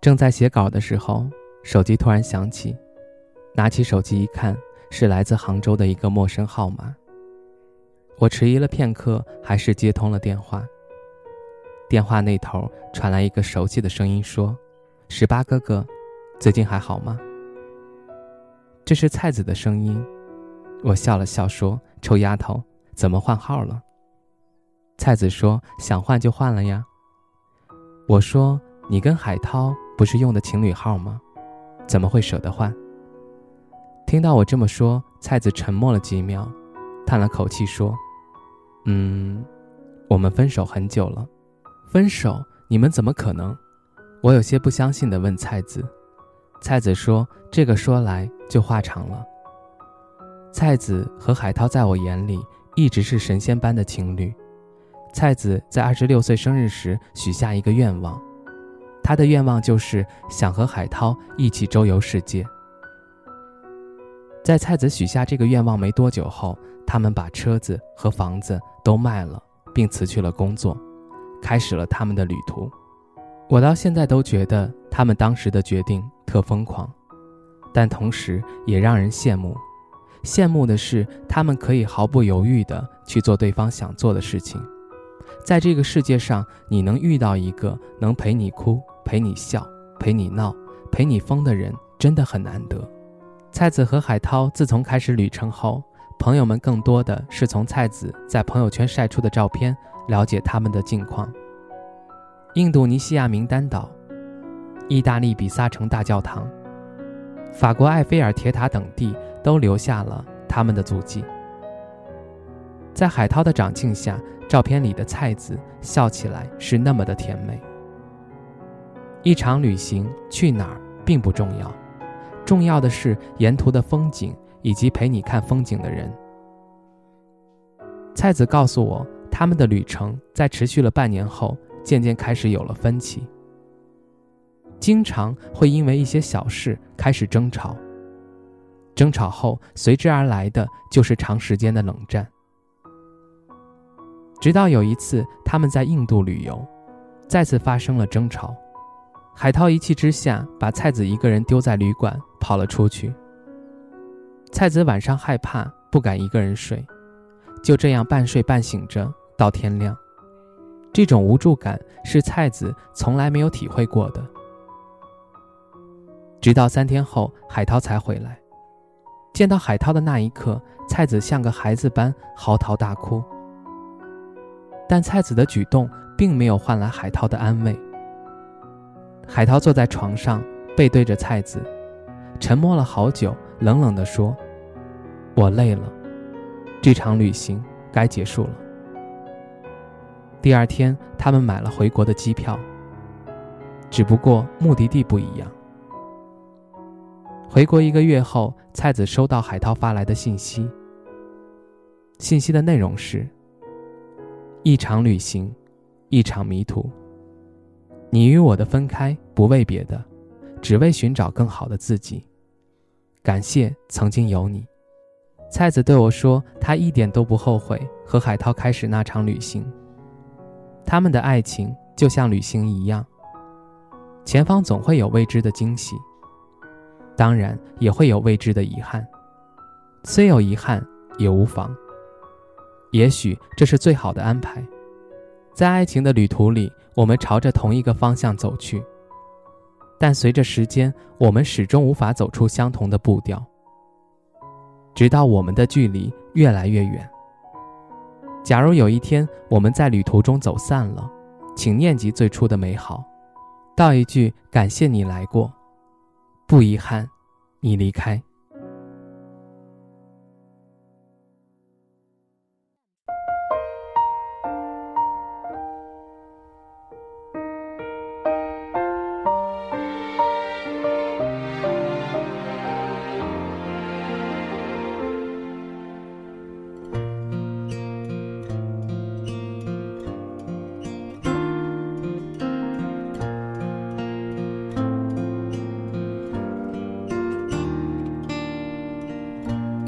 正在写稿的时候，手机突然响起，拿起手机一看，是来自杭州的一个陌生号码。我迟疑了片刻，还是接通了电话。电话那头传来一个熟悉的声音，说：“十八哥哥，最近还好吗？”这是菜子的声音。我笑了笑说：“臭丫头，怎么换号了？”菜子说：“想换就换了呀。”我说：“你跟海涛。”不是用的情侣号吗？怎么会舍得换？听到我这么说，菜子沉默了几秒，叹了口气说：“嗯，我们分手很久了。分手？你们怎么可能？”我有些不相信的问菜子。菜子说：“这个说来就话长了。菜子和海涛在我眼里一直是神仙般的情侣。菜子在二十六岁生日时许下一个愿望。”他的愿望就是想和海涛一起周游世界。在蔡子许下这个愿望没多久后，他们把车子和房子都卖了，并辞去了工作，开始了他们的旅途。我到现在都觉得他们当时的决定特疯狂，但同时也让人羡慕。羡慕的是他们可以毫不犹豫地去做对方想做的事情。在这个世界上，你能遇到一个能陪你哭。陪你笑，陪你闹，陪你疯的人真的很难得。蔡子和海涛自从开始旅程后，朋友们更多的是从蔡子在朋友圈晒出的照片了解他们的近况。印度尼西亚名丹岛、意大利比萨城大教堂、法国埃菲尔铁塔等地都留下了他们的足迹。在海涛的掌镜下，照片里的蔡子笑起来是那么的甜美。一场旅行去哪儿并不重要，重要的是沿途的风景以及陪你看风景的人。蔡子告诉我，他们的旅程在持续了半年后，渐渐开始有了分歧，经常会因为一些小事开始争吵。争吵后随之而来的就是长时间的冷战，直到有一次他们在印度旅游，再次发生了争吵。海涛一气之下，把菜子一个人丢在旅馆，跑了出去。菜子晚上害怕，不敢一个人睡，就这样半睡半醒着到天亮。这种无助感是菜子从来没有体会过的。直到三天后，海涛才回来。见到海涛的那一刻，菜子像个孩子般嚎啕大哭。但菜子的举动并没有换来海涛的安慰。海涛坐在床上，背对着菜子，沉默了好久，冷冷地说：“我累了，这场旅行该结束了。”第二天，他们买了回国的机票，只不过目的地不一样。回国一个月后，菜子收到海涛发来的信息，信息的内容是：“一场旅行，一场迷途。”你与我的分开不为别的，只为寻找更好的自己。感谢曾经有你，菜子对我说，他一点都不后悔和海涛开始那场旅行。他们的爱情就像旅行一样，前方总会有未知的惊喜，当然也会有未知的遗憾。虽有遗憾也无妨，也许这是最好的安排。在爱情的旅途里，我们朝着同一个方向走去，但随着时间，我们始终无法走出相同的步调，直到我们的距离越来越远。假如有一天我们在旅途中走散了，请念及最初的美好，道一句感谢你来过，不遗憾你离开。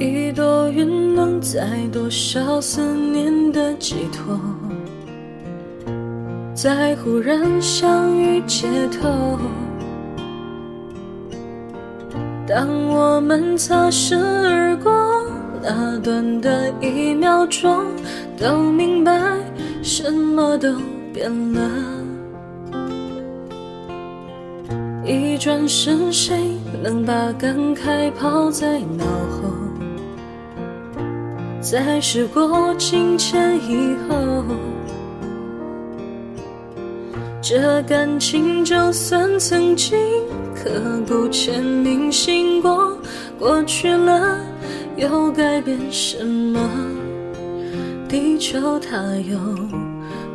一朵云能载多少思念的寄托？在忽然相遇街头，当我们擦身而过，那短的一秒钟，都明白什么都变了。一转身，谁能把感慨抛在脑后？在时过境迁以后。这感情就算曾经刻骨铭心过，过去了又改变什么？地球它又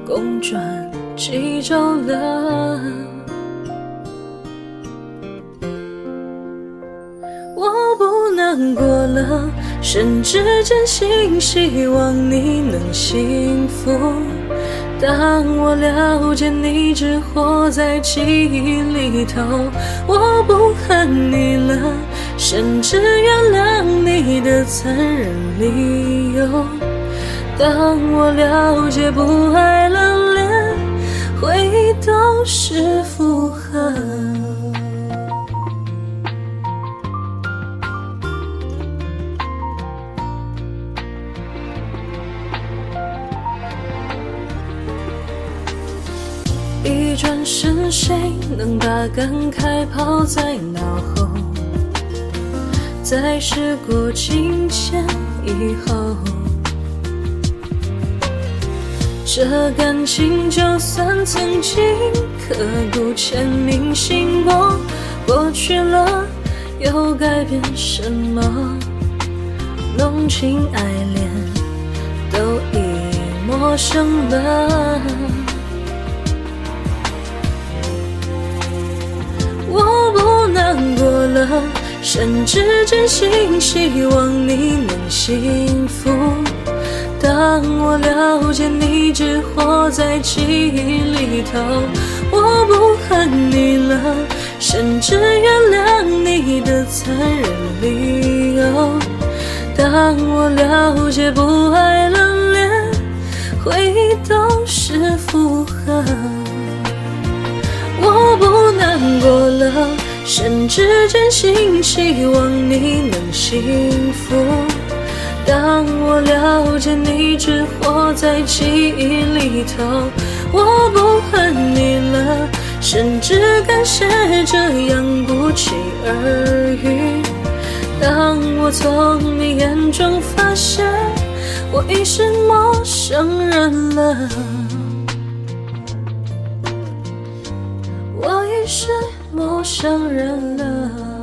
公转几周了？过了，甚至真心希望你能幸福。当我了解你只活在记忆里头，我不恨你了，甚至原谅你的残忍理由。当我了解不爱了，连回忆都是负荷。转身，谁能把感慨抛在脑后？在时过境迁以后，这感情就算曾经刻骨铭心过，过去了又改变什么？浓情爱恋都已陌生了。我不难过了甚至真心希望你能幸福。当我了解你只活在记忆里头，我不恨你了，甚至原谅你的残忍理由。当我了解不爱了，连回忆都是负荷，过了。甚至真心希望你能幸福。当我了解你只活在记忆里头，我不恨你了，甚至感谢这样不期而遇。当我从你眼中发现我已是陌生人了，是。陌生人了。